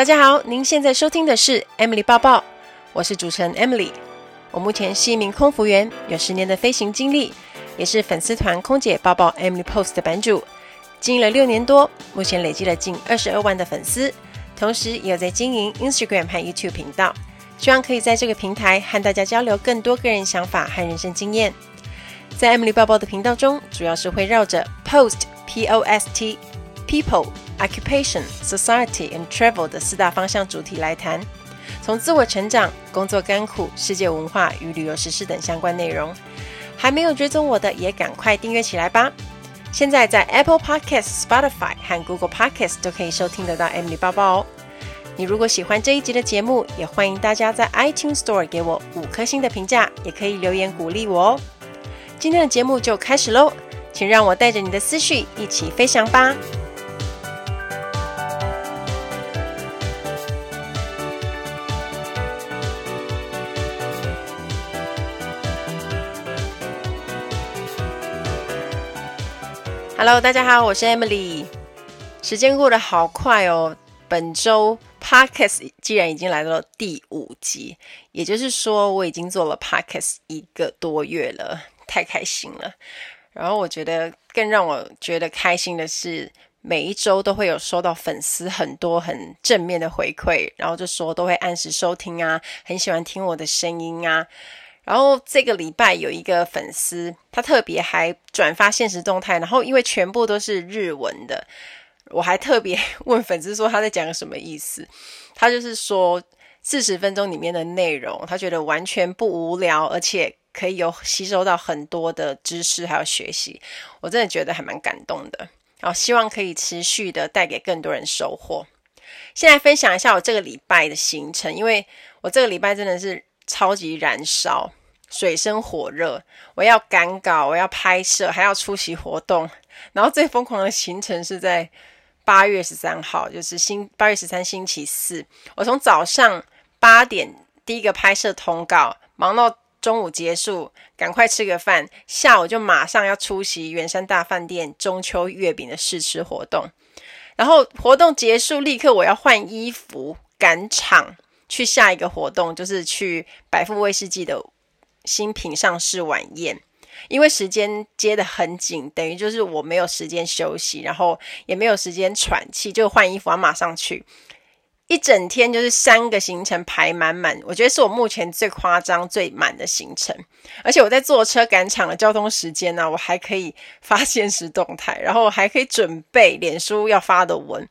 大家好，您现在收听的是 Emily 报报，我是主持人 Emily。我目前是一名空服员，有十年的飞行经历，也是粉丝团空姐报报 Emily Post 的版主，经营了六年多，目前累积了近二十二万的粉丝，同时也有在经营 Instagram 和 YouTube 频道，希望可以在这个平台和大家交流更多个人想法和人生经验。在 Emily 报报的频道中，主要是会绕着 Post P O S T People。Occupation, Society and Travel 的四大方向主题来谈，从自我成长、工作甘苦、世界文化与旅游时事等相关内容。还没有追踪我的，也赶快订阅起来吧！现在在 Apple Podcast、Spotify 和 Google Podcast 都可以收听得到 Emily 报报哦。你如果喜欢这一集的节目，也欢迎大家在 iTunes Store 给我五颗星的评价，也可以留言鼓励我哦。今天的节目就开始喽，请让我带着你的思绪一起飞翔吧！Hello，大家好，我是 Emily。时间过得好快哦，本周 Podcast 既然已经来到了第五集，也就是说我已经做了 Podcast 一个多月了，太开心了。然后我觉得更让我觉得开心的是，每一周都会有收到粉丝很多很正面的回馈，然后就说都会按时收听啊，很喜欢听我的声音啊。然后这个礼拜有一个粉丝，他特别还转发现实动态，然后因为全部都是日文的，我还特别问粉丝说他在讲什么意思。他就是说四十分钟里面的内容，他觉得完全不无聊，而且可以有吸收到很多的知识还有学习。我真的觉得还蛮感动的。然后希望可以持续的带给更多人收获。现在分享一下我这个礼拜的行程，因为我这个礼拜真的是。超级燃烧，水深火热，我要赶稿，我要拍摄，还要出席活动。然后最疯狂的行程是在八月十三号，就是星八月十三星期四。我从早上八点第一个拍摄通告，忙到中午结束，赶快吃个饭，下午就马上要出席圆山大饭店中秋月饼的试吃活动。然后活动结束，立刻我要换衣服赶场。去下一个活动，就是去百富威士忌的新品上市晚宴，因为时间接得很紧，等于就是我没有时间休息，然后也没有时间喘气，就换衣服要马上去。一整天就是三个行程排满满，我觉得是我目前最夸张、最满的行程。而且我在坐车赶场的交通时间呢、我还可以发现实动态，然后还可以准备脸书要发的文，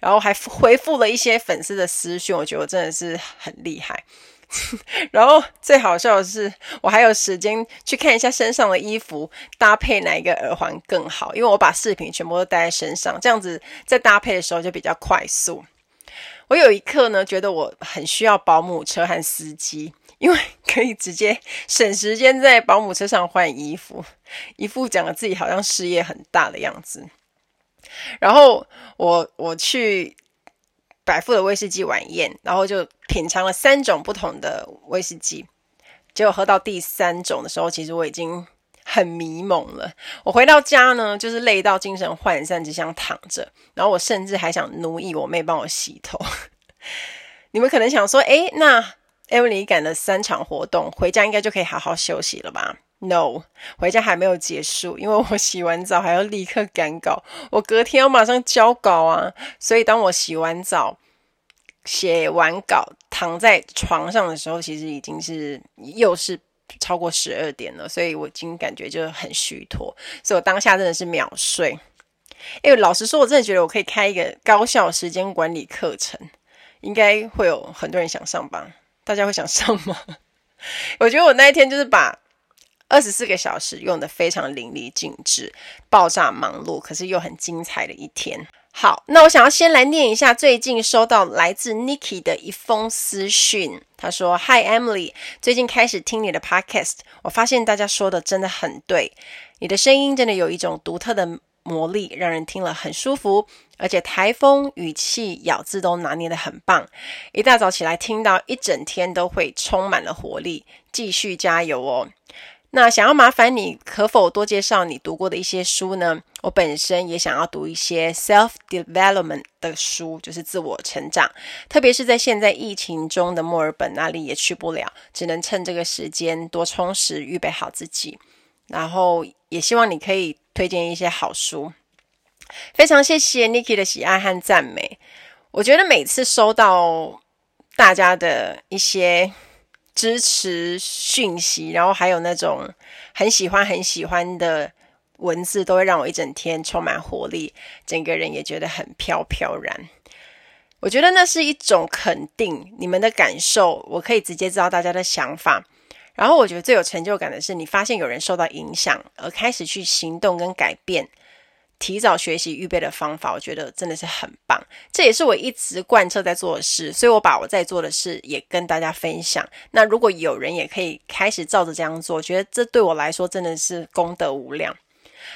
然后还回复了一些粉丝的私讯。我觉得我真的是很厉害。然后最好笑的是，我还有时间去看一下身上的衣服搭配哪一个耳环更好，因为我把饰品全部都戴在身上，这样子在搭配的时候就比较快速。我有一刻呢，觉得我很需要保姆车和司机，因为可以直接省时间在保姆车上换衣服，一副讲了自己好像事业很大的样子。然后我我去百富的威士忌晚宴，然后就品尝了三种不同的威士忌，结果喝到第三种的时候，其实我已经。很迷蒙了。我回到家呢，就是累到精神涣散，只想躺着。然后我甚至还想奴役我妹帮我洗头。你们可能想说，诶，那 Emily 赶了三场活动，回家应该就可以好好休息了吧？No，回家还没有结束，因为我洗完澡还要立刻赶稿，我隔天要马上交稿啊。所以当我洗完澡、写完稿、躺在床上的时候，其实已经是又是。超过十二点了，所以我已经感觉就很虚脱，所以我当下真的是秒睡。因为老实说，我真的觉得我可以开一个高效时间管理课程，应该会有很多人想上吧？大家会想上吗？我觉得我那一天就是把二十四个小时用得非常淋漓尽致，爆炸忙碌，可是又很精彩的一天。好，那我想要先来念一下最近收到来自 Niki 的一封私讯。他说：“Hi Emily，最近开始听你的 Podcast，我发现大家说的真的很对，你的声音真的有一种独特的魔力，让人听了很舒服，而且台风、语气、咬字都拿捏得很棒。一大早起来听到，一整天都会充满了活力，继续加油哦。”那想要麻烦你，可否多介绍你读过的一些书呢？我本身也想要读一些 self development 的书，就是自我成长。特别是在现在疫情中的墨尔本，那里也去不了，只能趁这个时间多充实，预备好自己。然后也希望你可以推荐一些好书。非常谢谢 Nikki 的喜爱和赞美。我觉得每次收到大家的一些支持讯息，然后还有那种很喜欢很喜欢的文字，都会让我一整天充满活力，整个人也觉得很飘飘然。我觉得那是一种肯定，你们的感受，我可以直接知道大家的想法。然后我觉得最有成就感的是，你发现有人受到影响，而开始去行动跟改变。提早学习预备的方法，我觉得真的是很棒。这也是我一直贯彻在做的事，所以我把我在做的事也跟大家分享。那如果有人也可以开始照着这样做，我觉得这对我来说真的是功德无量。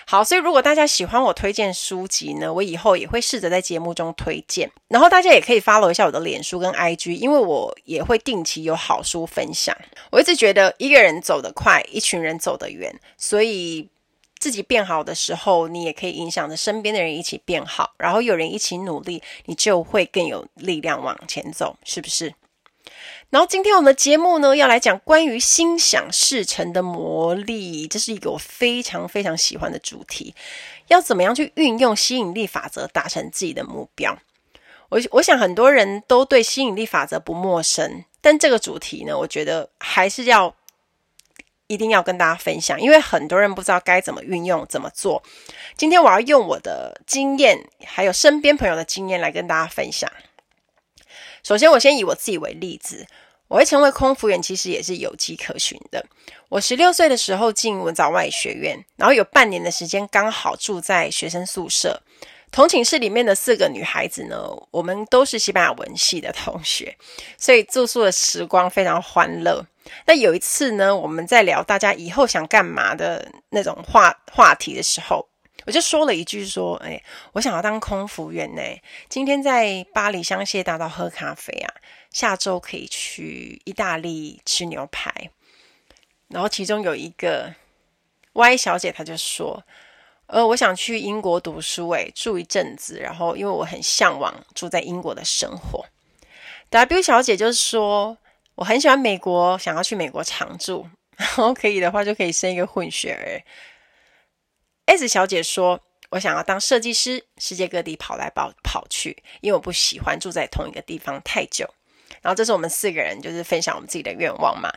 好，所以如果大家喜欢我推荐书籍呢，我以后也会试着在节目中推荐。然后大家也可以 follow 一下我的脸书跟 IG，因为我也会定期有好书分享。我一直觉得一个人走得快，一群人走得远，所以。自己变好的时候，你也可以影响着身边的人一起变好，然后有人一起努力，你就会更有力量往前走，是不是？然后今天我们的节目呢，要来讲关于心想事成的魔力，这是一个我非常非常喜欢的主题。要怎么样去运用吸引力法则达成自己的目标？我我想很多人都对吸引力法则不陌生，但这个主题呢，我觉得还是要。一定要跟大家分享，因为很多人不知道该怎么运用、怎么做。今天我要用我的经验，还有身边朋友的经验来跟大家分享。首先，我先以我自己为例子，我会成为空服员，其实也是有迹可循的。我十六岁的时候进文藻外语学院，然后有半年的时间刚好住在学生宿舍。同寝室里面的四个女孩子呢，我们都是西班牙文系的同学，所以住宿的时光非常欢乐。那有一次呢，我们在聊大家以后想干嘛的那种话话题的时候，我就说了一句说：“哎，我想要当空服员呢。今天在巴黎香榭大道喝咖啡啊，下周可以去意大利吃牛排。”然后其中有一个 Y 小姐，她就说。呃，我想去英国读书，诶，住一阵子。然后，因为我很向往住在英国的生活。W 小姐就是说，我很喜欢美国，想要去美国常住。然后可以的话，就可以生一个混血儿。S 小姐说，我想要当设计师，世界各地跑来跑跑去，因为我不喜欢住在同一个地方太久。然后，这是我们四个人就是分享我们自己的愿望嘛。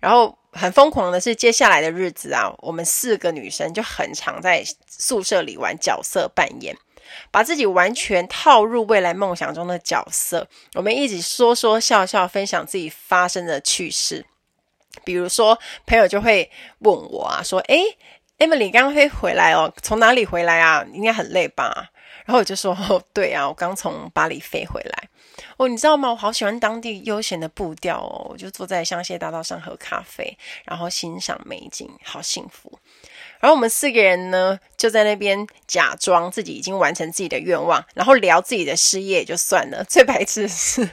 然后。很疯狂的是，接下来的日子啊，我们四个女生就很常在宿舍里玩角色扮演，把自己完全套入未来梦想中的角色。我们一起说说笑笑，分享自己发生的趣事。比如说，朋友就会问我啊，说：“诶，Emily 刚刚飞回来哦，从哪里回来啊？应该很累吧？”然后我就说：“，对啊，我刚从巴黎飞回来。”哦，你知道吗？我好喜欢当地悠闲的步调哦，我就坐在香榭大道上喝咖啡，然后欣赏美景，好幸福。然后我们四个人呢，就在那边假装自己已经完成自己的愿望，然后聊自己的事业也就算了。最白痴的是，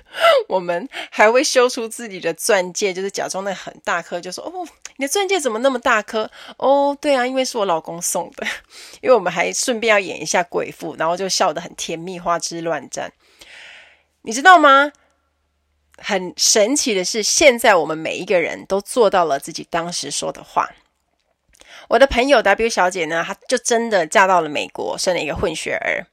我们还会修出自己的钻戒，就是假装那很大颗，就说：“哦，你的钻戒怎么那么大颗？”哦，对啊，因为是我老公送的。因为我们还顺便要演一下贵妇，然后就笑得很甜蜜，花枝乱颤。你知道吗？很神奇的是，现在我们每一个人都做到了自己当时说的话。我的朋友 W 小姐呢，她就真的嫁到了美国，生了一个混血儿。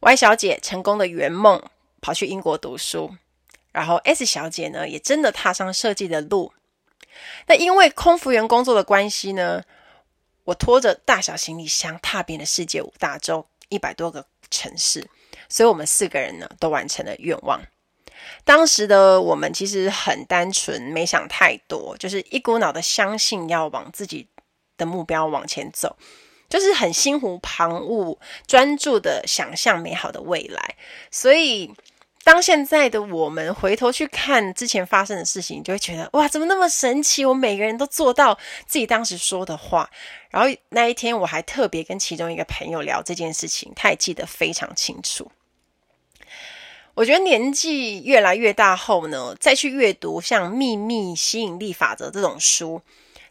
Y 小姐成功的圆梦，跑去英国读书。然后 S 小姐呢，也真的踏上设计的路。那因为空服员工作的关系呢，我拖着大小行李箱，踏遍了世界五大洲，一百多个城市。所以我们四个人呢，都完成了愿望。当时的我们其实很单纯，没想太多，就是一股脑的相信要往自己的目标往前走，就是很心无旁骛，专注的想象美好的未来。所以，当现在的我们回头去看之前发生的事情，就会觉得哇，怎么那么神奇？我每个人都做到自己当时说的话。然后那一天，我还特别跟其中一个朋友聊这件事情，他也记得非常清楚。我觉得年纪越来越大后呢，再去阅读像《秘密吸引力法则》这种书，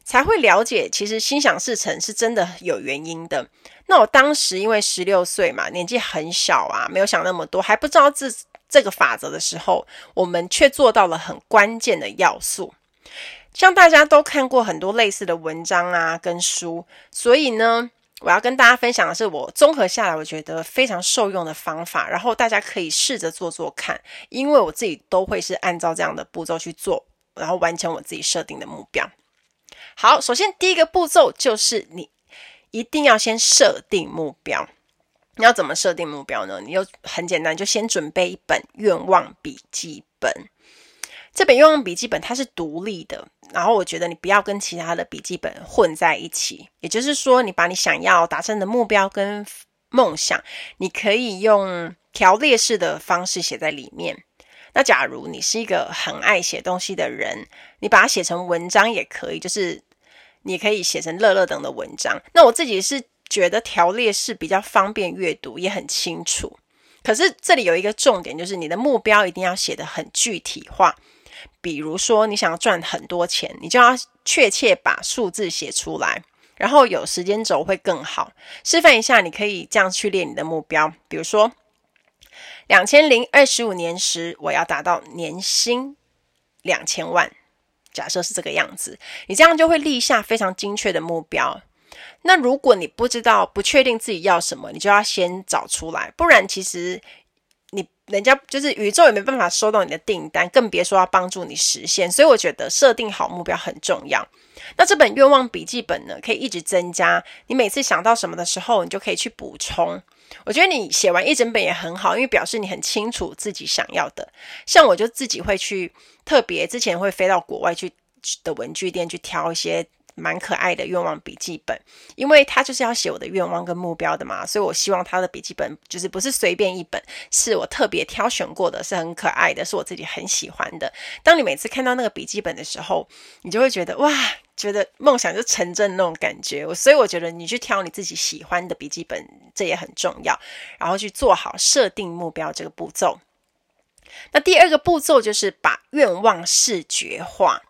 才会了解，其实心想事成是真的有原因的。那我当时因为十六岁嘛，年纪很小啊，没有想那么多，还不知道这这个法则的时候，我们却做到了很关键的要素。像大家都看过很多类似的文章啊，跟书，所以呢，我要跟大家分享的是我综合下来我觉得非常受用的方法，然后大家可以试着做做看，因为我自己都会是按照这样的步骤去做，然后完成我自己设定的目标。好，首先第一个步骤就是你一定要先设定目标。你要怎么设定目标呢？你又很简单，就先准备一本愿望笔记本。这本愿望笔记本它是独立的，然后我觉得你不要跟其他的笔记本混在一起。也就是说，你把你想要达成的目标跟梦想，你可以用条列式的方式写在里面。那假如你是一个很爱写东西的人，你把它写成文章也可以，就是。你可以写成乐乐等的文章。那我自己是觉得条列式比较方便阅读，也很清楚。可是这里有一个重点，就是你的目标一定要写得很具体化。比如说，你想要赚很多钱，你就要确切把数字写出来，然后有时间轴会更好。示范一下，你可以这样去列你的目标。比如说，两千零二十五年时，我要达到年薪两千万。假设是这个样子，你这样就会立下非常精确的目标。那如果你不知道、不确定自己要什么，你就要先找出来，不然其实你人家就是宇宙也没办法收到你的订单，更别说要帮助你实现。所以我觉得设定好目标很重要。那这本愿望笔记本呢，可以一直增加。你每次想到什么的时候，你就可以去补充。我觉得你写完一整本也很好，因为表示你很清楚自己想要的。像我就自己会去特别，之前会飞到国外去的文具店去挑一些蛮可爱的愿望笔记本，因为他就是要写我的愿望跟目标的嘛，所以我希望他的笔记本就是不是随便一本，是我特别挑选过的，是很可爱的，是我自己很喜欢的。当你每次看到那个笔记本的时候，你就会觉得哇。觉得梦想就成真那种感觉，所以我觉得你去挑你自己喜欢的笔记本，这也很重要。然后去做好设定目标这个步骤。那第二个步骤就是把愿望视觉化。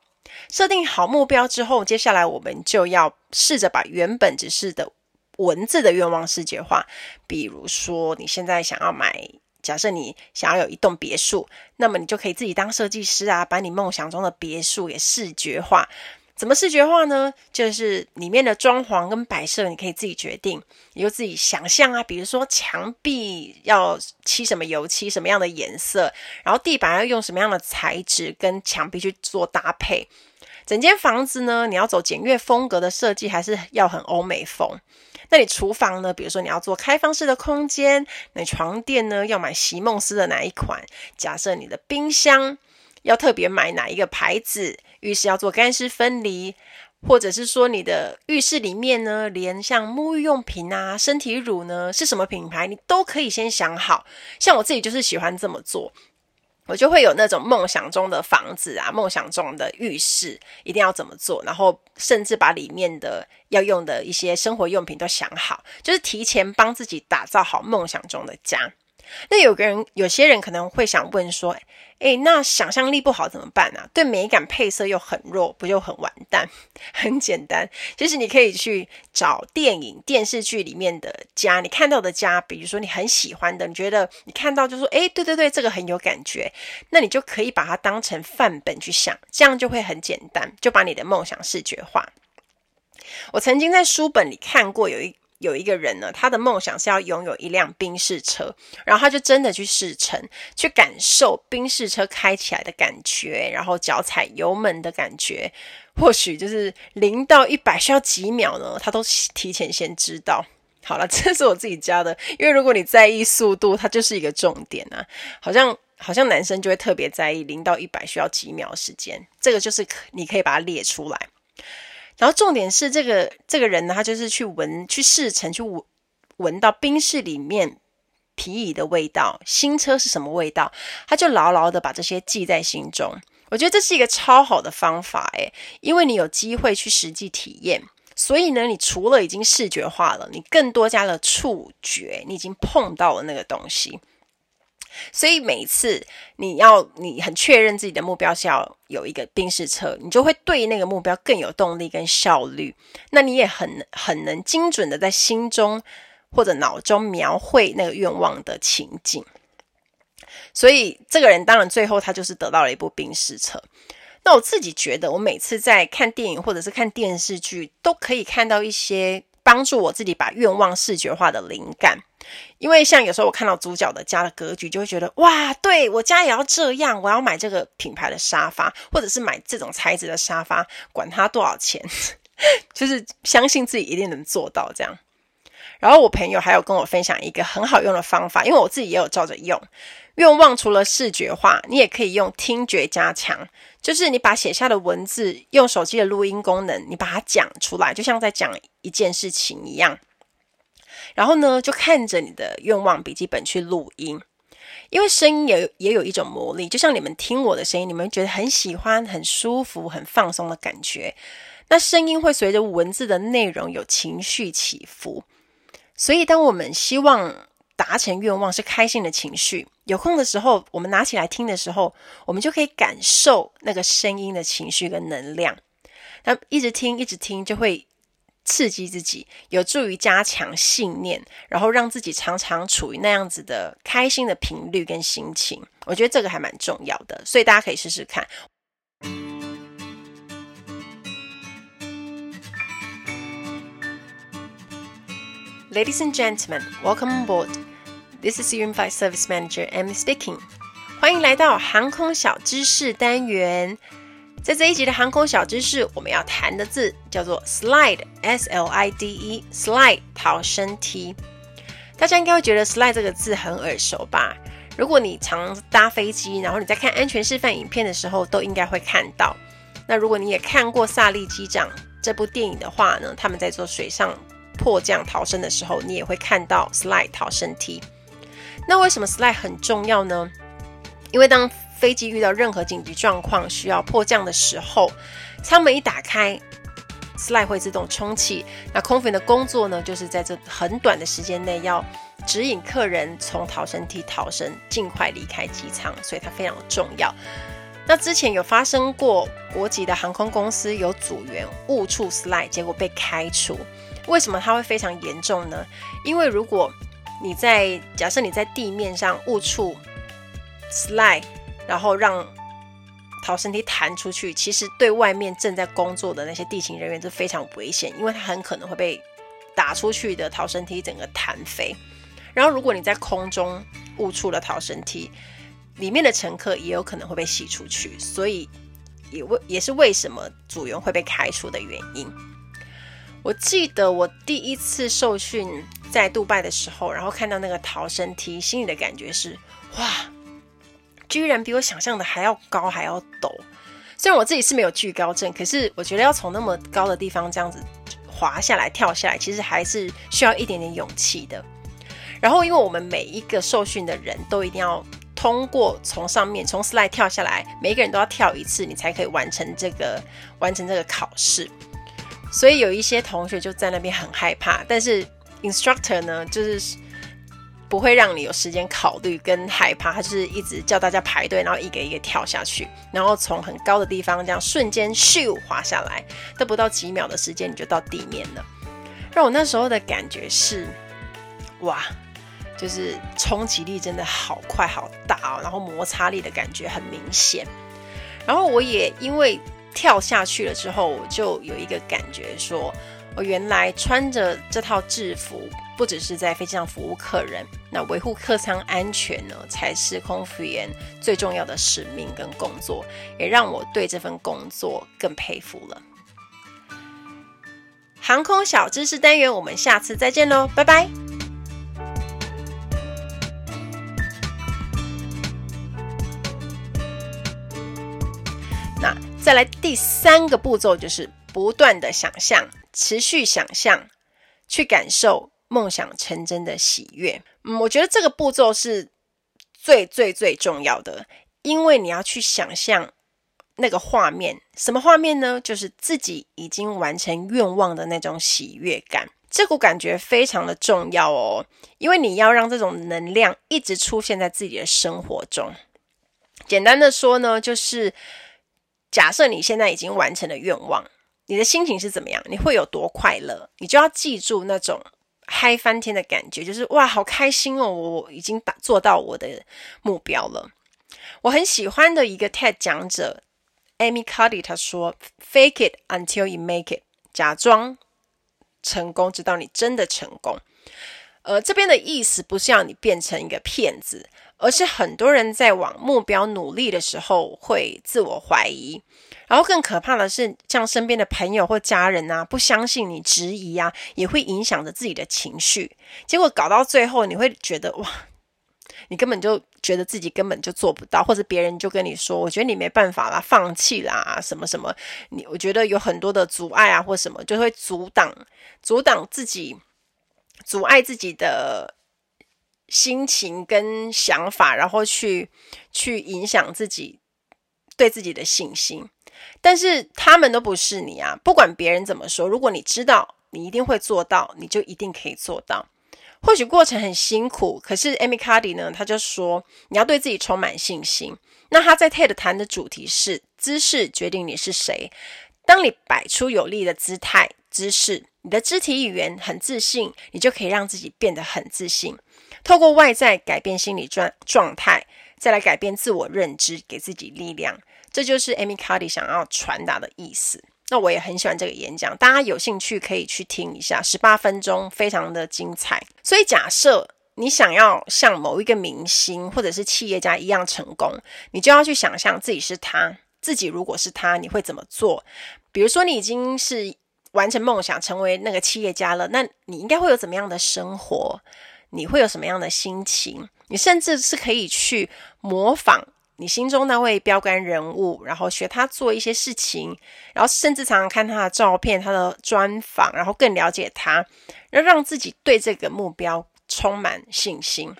设定好目标之后，接下来我们就要试着把原本只是的文字的愿望视觉化。比如说，你现在想要买，假设你想要有一栋别墅，那么你就可以自己当设计师啊，把你梦想中的别墅也视觉化。怎么视觉化呢？就是里面的装潢跟摆设，你可以自己决定，你就自己想象啊。比如说墙壁要漆什么油漆，什么样的颜色，然后地板要用什么样的材质跟墙壁去做搭配。整间房子呢，你要走简约风格的设计，还是要很欧美风？那你厨房呢？比如说你要做开放式的空间，那床垫呢，要买席梦思的哪一款？假设你的冰箱要特别买哪一个牌子？浴室要做干湿分离，或者是说你的浴室里面呢，连像沐浴用品啊、身体乳呢是什么品牌，你都可以先想好。像我自己就是喜欢这么做，我就会有那种梦想中的房子啊，梦想中的浴室一定要怎么做，然后甚至把里面的要用的一些生活用品都想好，就是提前帮自己打造好梦想中的家。那有个人，有些人可能会想问说，诶，那想象力不好怎么办呢？对美感配色又很弱，不就很完蛋？很简单，其实你可以去找电影、电视剧里面的家，你看到的家，比如说你很喜欢的，你觉得你看到就说，诶，对对对，这个很有感觉，那你就可以把它当成范本去想，这样就会很简单，就把你的梦想视觉化。我曾经在书本里看过有一。有一个人呢，他的梦想是要拥有一辆宾士车，然后他就真的去试乘，去感受宾士车开起来的感觉，然后脚踩油门的感觉，或许就是零到一百需要几秒呢，他都提前先知道。好了，这是我自己加的，因为如果你在意速度，它就是一个重点啊。好像好像男生就会特别在意零到一百需要几秒时间，这个就是你可以把它列出来。然后重点是这个这个人呢，他就是去闻、去试乘、去闻闻到冰室里面皮椅的味道，新车是什么味道，他就牢牢的把这些记在心中。我觉得这是一个超好的方法，诶，因为你有机会去实际体验，所以呢，你除了已经视觉化了，你更多加了触觉，你已经碰到了那个东西。所以每一次你要你很确认自己的目标是要有一个宾士车，你就会对那个目标更有动力跟效率。那你也很很能精准的在心中或者脑中描绘那个愿望的情景。所以这个人当然最后他就是得到了一部宾士车。那我自己觉得，我每次在看电影或者是看电视剧，都可以看到一些帮助我自己把愿望视觉化的灵感。因为像有时候我看到主角的家的格局，就会觉得哇，对，我家也要这样，我要买这个品牌的沙发，或者是买这种材质的沙发，管它多少钱，就是相信自己一定能做到这样。然后我朋友还有跟我分享一个很好用的方法，因为我自己也有照着用。愿望除了视觉化，你也可以用听觉加强，就是你把写下的文字用手机的录音功能，你把它讲出来，就像在讲一件事情一样。然后呢，就看着你的愿望笔记本去录音，因为声音也也有一种魔力，就像你们听我的声音，你们觉得很喜欢、很舒服、很放松的感觉。那声音会随着文字的内容有情绪起伏，所以当我们希望达成愿望是开心的情绪，有空的时候我们拿起来听的时候，我们就可以感受那个声音的情绪跟能量。那一直听，一直听，就会。刺激自己，有助于加强信念，然后让自己常常处于那样子的开心的频率跟心情。我觉得这个还蛮重要的，所以大家可以试试看。Ladies and gentlemen, welcome aboard. This is your in-flight service manager amy speaking. 欢迎来到航空小知识单元。在这一集的航空小知识，我们要谈的字叫做 slide，S-L-I-D-E，slide 逃生梯。大家应该会觉得 slide 这个字很耳熟吧？如果你常搭飞机，然后你在看安全示范影片的时候，都应该会看到。那如果你也看过《萨利机长》这部电影的话呢，他们在做水上迫降逃生的时候，你也会看到 slide 逃生梯。那为什么 slide 很重要呢？因为当飞机遇到任何紧急状况需要迫降的时候，舱门一打开，slide 会自动充气。那空服员的工作呢，就是在这很短的时间内要指引客人从逃生梯逃生，尽快离开机舱，所以它非常重要。那之前有发生过国籍的航空公司有组员误触 slide，结果被开除。为什么它会非常严重呢？因为如果你在假设你在地面上误触 slide，然后让逃生梯弹出去，其实对外面正在工作的那些地勤人员是非常危险，因为他很可能会被打出去的逃生梯整个弹飞。然后如果你在空中误触了逃生梯，里面的乘客也有可能会被吸出去，所以也为也是为什么组员会被开除的原因。我记得我第一次受训在杜拜的时候，然后看到那个逃生梯，心里的感觉是哇。居然比我想象的还要高，还要陡。虽然我自己是没有惧高症，可是我觉得要从那么高的地方这样子滑下来、跳下来，其实还是需要一点点勇气的。然后，因为我们每一个受训的人都一定要通过从上面从 slide 跳下来，每一个人都要跳一次，你才可以完成这个完成这个考试。所以有一些同学就在那边很害怕，但是 instructor 呢，就是。不会让你有时间考虑跟害怕，他就是一直叫大家排队，然后一个一个跳下去，然后从很高的地方这样瞬间咻滑下来，都不到几秒的时间你就到地面了。让我那时候的感觉是，哇，就是冲击力真的好快好大哦，然后摩擦力的感觉很明显。然后我也因为跳下去了之后，我就有一个感觉说，我原来穿着这套制服。不只是在飞机上服务客人，那维护客舱安全呢，才是空服员最重要的使命跟工作，也让我对这份工作更佩服了。航空小知识单元，我们下次再见喽，拜拜。那再来第三个步骤，就是不断的想象，持续想象，去感受。梦想成真的喜悦，嗯，我觉得这个步骤是最最最重要的，因为你要去想象那个画面，什么画面呢？就是自己已经完成愿望的那种喜悦感，这股感觉非常的重要哦，因为你要让这种能量一直出现在自己的生活中。简单的说呢，就是假设你现在已经完成了愿望，你的心情是怎么样？你会有多快乐？你就要记住那种嗨翻天的感觉，就是哇，好开心哦！我已经达做到我的目标了。我很喜欢的一个 TED 讲者 Amy Cuddy，他说：“Fake it until you make it，假装。”成功，直到你真的成功。呃，这边的意思不是要你变成一个骗子，而是很多人在往目标努力的时候会自我怀疑，然后更可怕的是，像身边的朋友或家人啊，不相信你、质疑啊，也会影响着自己的情绪。结果搞到最后，你会觉得哇。你根本就觉得自己根本就做不到，或者别人就跟你说：“我觉得你没办法啦，放弃啦，什么什么。”你我觉得有很多的阻碍啊，或什么就会阻挡、阻挡自己、阻碍自己的心情跟想法，然后去去影响自己对自己的信心。但是他们都不是你啊，不管别人怎么说，如果你知道你一定会做到，你就一定可以做到。或许过程很辛苦，可是 Amy Cuddy 呢，他就说你要对自己充满信心。那他在 TED 谈的主题是姿势决定你是谁。当你摆出有力的姿态、姿势，你的肢体语言很自信，你就可以让自己变得很自信。透过外在改变心理状状态，再来改变自我认知，给自己力量。这就是 Amy Cuddy 想要传达的意思。那我也很喜欢这个演讲，大家有兴趣可以去听一下，十八分钟，非常的精彩。所以假设你想要像某一个明星或者是企业家一样成功，你就要去想象自己是他，自己如果是他，你会怎么做？比如说你已经是完成梦想，成为那个企业家了，那你应该会有怎么样的生活？你会有什么样的心情？你甚至是可以去模仿。你心中那位标杆人物，然后学他做一些事情，然后甚至常常看他的照片、他的专访，然后更了解他，要让自己对这个目标充满信心。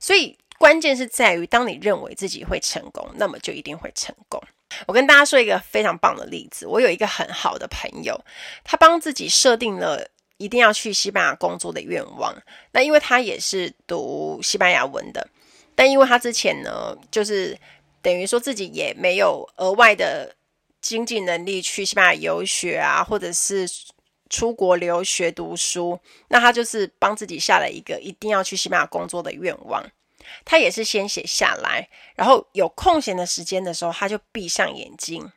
所以关键是在于，当你认为自己会成功，那么就一定会成功。我跟大家说一个非常棒的例子，我有一个很好的朋友，他帮自己设定了一定要去西班牙工作的愿望。那因为他也是读西班牙文的，但因为他之前呢，就是。等于说自己也没有额外的经济能力去西班牙游学啊，或者是出国留学读书，那他就是帮自己下了一个一定要去西班牙工作的愿望。他也是先写下来，然后有空闲的时间的时候，他就闭上眼睛，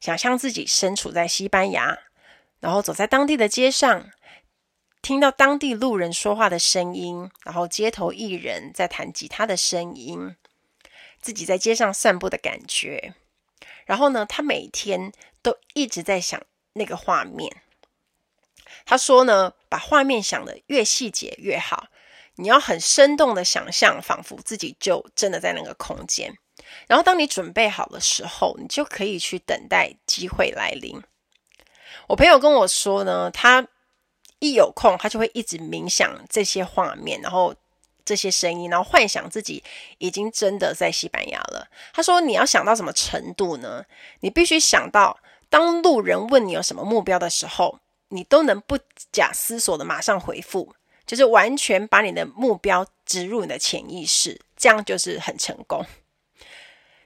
想象自己身处在西班牙，然后走在当地的街上，听到当地路人说话的声音，然后街头艺人在弹吉他的声音。自己在街上散步的感觉，然后呢，他每天都一直在想那个画面。他说呢，把画面想得越细节越好，你要很生动的想象，仿佛自己就真的在那个空间。然后当你准备好的时候，你就可以去等待机会来临。我朋友跟我说呢，他一有空，他就会一直冥想这些画面，然后。这些声音，然后幻想自己已经真的在西班牙了。他说：“你要想到什么程度呢？你必须想到，当路人问你有什么目标的时候，你都能不假思索的马上回复，就是完全把你的目标植入你的潜意识，这样就是很成功。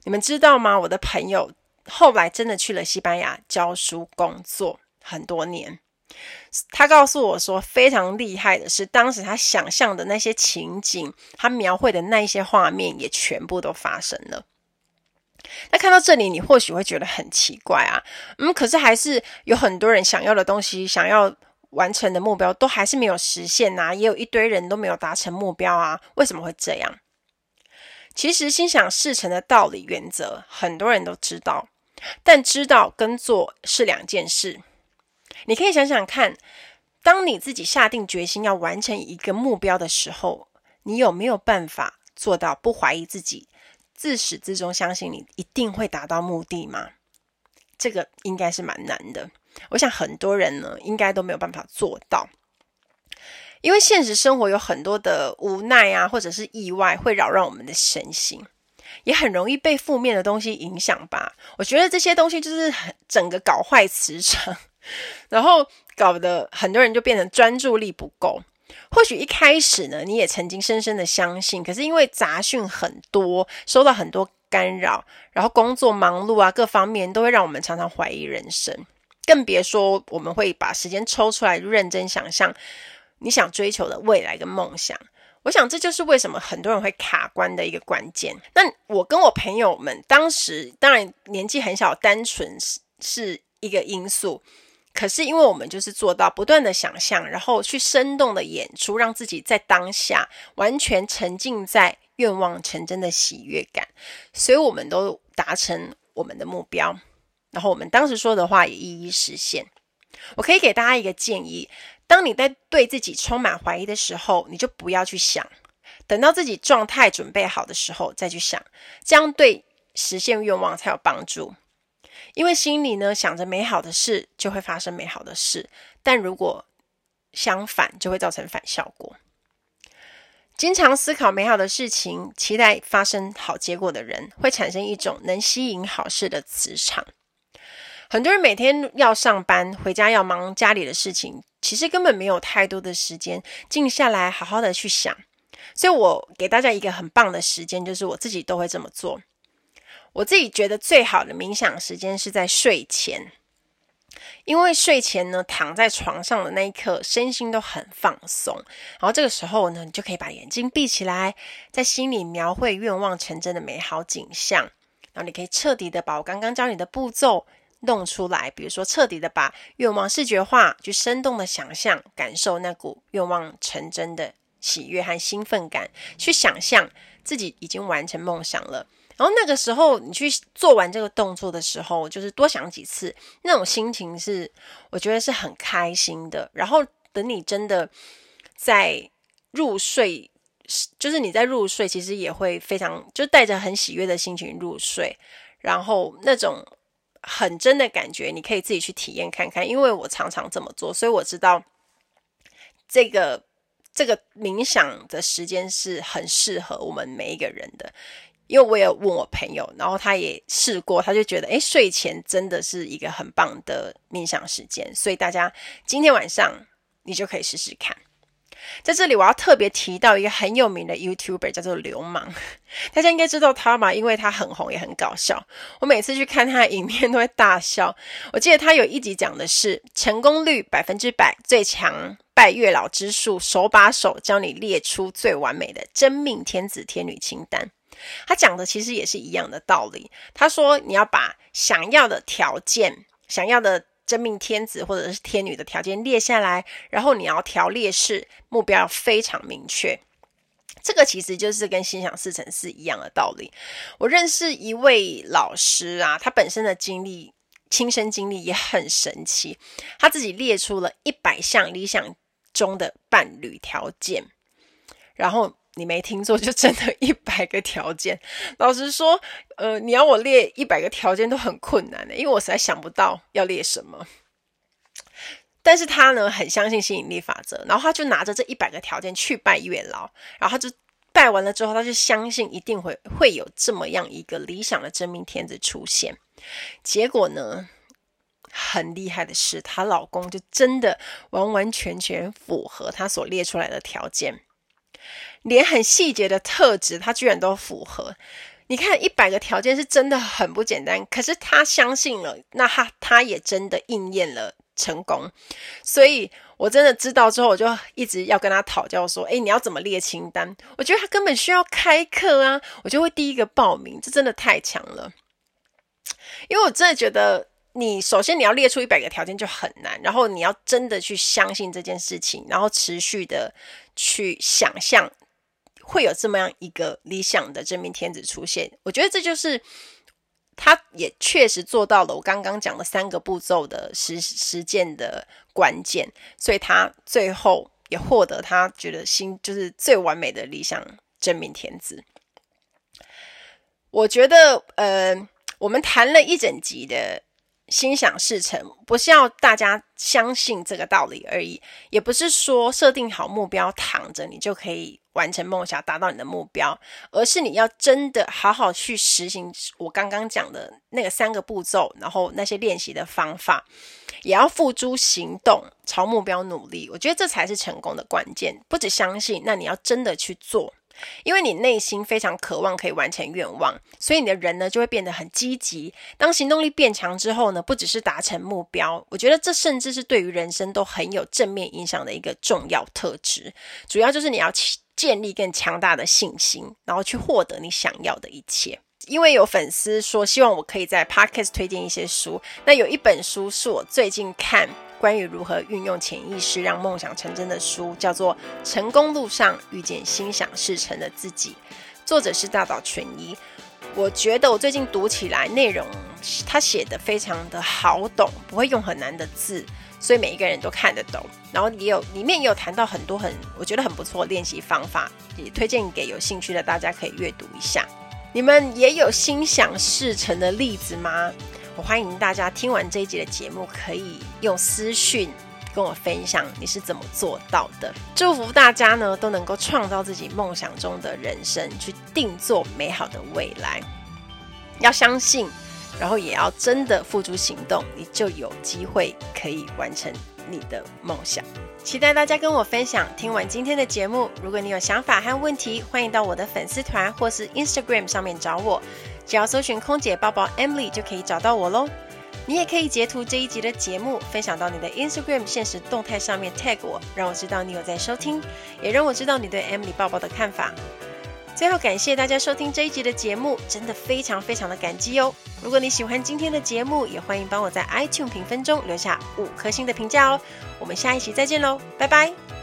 你们知道吗？我的朋友后来真的去了西班牙教书工作很多年。”他告诉我说，非常厉害的是，当时他想象的那些情景，他描绘的那一些画面，也全部都发生了。那看到这里，你或许会觉得很奇怪啊，嗯，可是还是有很多人想要的东西，想要完成的目标，都还是没有实现啊，也有一堆人都没有达成目标啊，为什么会这样？其实心想事成的道理原则，很多人都知道，但知道跟做是两件事。你可以想想看，当你自己下定决心要完成一个目标的时候，你有没有办法做到不怀疑自己，自始至终相信你一定会达到目的吗？这个应该是蛮难的。我想很多人呢，应该都没有办法做到，因为现实生活有很多的无奈啊，或者是意外，会扰乱我们的身心。也很容易被负面的东西影响吧。我觉得这些东西就是很整个搞坏磁场，然后搞得很多人就变成专注力不够。或许一开始呢，你也曾经深深的相信，可是因为杂讯很多，收到很多干扰，然后工作忙碌啊，各方面都会让我们常常怀疑人生，更别说我们会把时间抽出来认真想象你想追求的未来跟梦想。我想这就是为什么很多人会卡关的一个关键。那我跟我朋友们当时当然年纪很小，单纯是是一个因素。可是，因为我们就是做到不断的想象，然后去生动的演出，让自己在当下完全沉浸在愿望成真的喜悦感，所以我们都达成我们的目标，然后我们当时说的话也一一实现。我可以给大家一个建议：当你在对自己充满怀疑的时候，你就不要去想，等到自己状态准备好的时候再去想，这样对实现愿望才有帮助。因为心里呢想着美好的事，就会发生美好的事；但如果相反，就会造成反效果。经常思考美好的事情，期待发生好结果的人，会产生一种能吸引好事的磁场。很多人每天要上班，回家要忙家里的事情，其实根本没有太多的时间静下来好好的去想。所以我给大家一个很棒的时间，就是我自己都会这么做。我自己觉得最好的冥想时间是在睡前，因为睡前呢，躺在床上的那一刻，身心都很放松。然后这个时候呢，你就可以把眼睛闭起来，在心里描绘愿望成真的美好景象。然后你可以彻底的把我刚刚教你的步骤弄出来，比如说彻底的把愿望视觉化，去生动的想象，感受那股愿望成真的喜悦和兴奋感，去想象自己已经完成梦想了。然后那个时候，你去做完这个动作的时候，就是多想几次，那种心情是我觉得是很开心的。然后等你真的在入睡，就是你在入睡，其实也会非常就带着很喜悦的心情入睡。然后那种很真的感觉，你可以自己去体验看看。因为我常常这么做，所以我知道这个这个冥想的时间是很适合我们每一个人的。因为我也问我朋友，然后他也试过，他就觉得，诶，睡前真的是一个很棒的冥想时间，所以大家今天晚上你就可以试试看。在这里，我要特别提到一个很有名的 YouTuber，叫做流氓，大家应该知道他嘛？因为他很红，也很搞笑。我每次去看他的影片都会大笑。我记得他有一集讲的是成功率百分之百，最强拜月老之术，手把手教你列出最完美的真命天子天女清单。他讲的其实也是一样的道理。他说，你要把想要的条件、想要的真命天子或者是天女的条件列下来，然后你要调列式，目标要非常明确。这个其实就是跟心想事成是一样的道理。我认识一位老师啊，他本身的经历、亲身经历也很神奇。他自己列出了一百项理想中的伴侣条件，然后。你没听错，就真的 一百个条件。老实说，呃，你要我列一百个条件都很困难的，因为我实在想不到要列什么。但是他呢，很相信吸引力法则，然后他就拿着这一百个条件去拜月老，然后他就拜完了之后，他就相信一定会会有这么样一个理想的真命天子出现。结果呢，很厉害的是，她老公就真的完完全全符合她所列出来的条件。连很细节的特质，他居然都符合。你看，一百个条件是真的很不简单。可是他相信了，那他他也真的应验了成功。所以我真的知道之后，我就一直要跟他讨教说：“诶，你要怎么列清单？”我觉得他根本需要开课啊！我就会第一个报名，这真的太强了。因为我真的觉得，你首先你要列出一百个条件就很难，然后你要真的去相信这件事情，然后持续的去想象。会有这么样一个理想的真命天子出现，我觉得这就是他也确实做到了我刚刚讲的三个步骤的实实践的关键，所以他最后也获得他觉得心就是最完美的理想真命天子。我觉得，呃，我们谈了一整集的心想事成，不是要大家相信这个道理而已，也不是说设定好目标躺着你就可以完成梦想、达到你的目标，而是你要真的好好去实行我刚刚讲的那个三个步骤，然后那些练习的方法，也要付诸行动，朝目标努力。我觉得这才是成功的关键，不只相信，那你要真的去做。因为你内心非常渴望可以完成愿望，所以你的人呢就会变得很积极。当行动力变强之后呢，不只是达成目标，我觉得这甚至是对于人生都很有正面影响的一个重要特质。主要就是你要建立更强大的信心，然后去获得你想要的一切。因为有粉丝说希望我可以在 Podcast 推荐一些书，那有一本书是我最近看。关于如何运用潜意识让梦想成真的书，叫做《成功路上遇见心想事成的自己》，作者是大岛纯一。我觉得我最近读起来内容，他写的非常的好懂，不会用很难的字，所以每一个人都看得懂。然后也有里面也有谈到很多很我觉得很不错练习方法，也推荐给有兴趣的大家可以阅读一下。你们也有心想事成的例子吗？我欢迎大家听完这一集的节目，可以用私讯跟我分享你是怎么做到的。祝福大家呢都能够创造自己梦想中的人生，去定做美好的未来。要相信，然后也要真的付诸行动，你就有机会可以完成你的梦想。期待大家跟我分享。听完今天的节目，如果你有想法和问题，欢迎到我的粉丝团或是 Instagram 上面找我。只要搜寻空姐抱抱 Emily 就可以找到我喽。你也可以截图这一集的节目，分享到你的 Instagram 现实动态上面 tag 我，让我知道你有在收听，也让我知道你对 Emily 抱抱的看法。最后，感谢大家收听这一集的节目，真的非常非常的感激哦。如果你喜欢今天的节目，也欢迎帮我在 iTunes 评分中留下五颗星的评价哦。我们下一期再见喽，拜拜。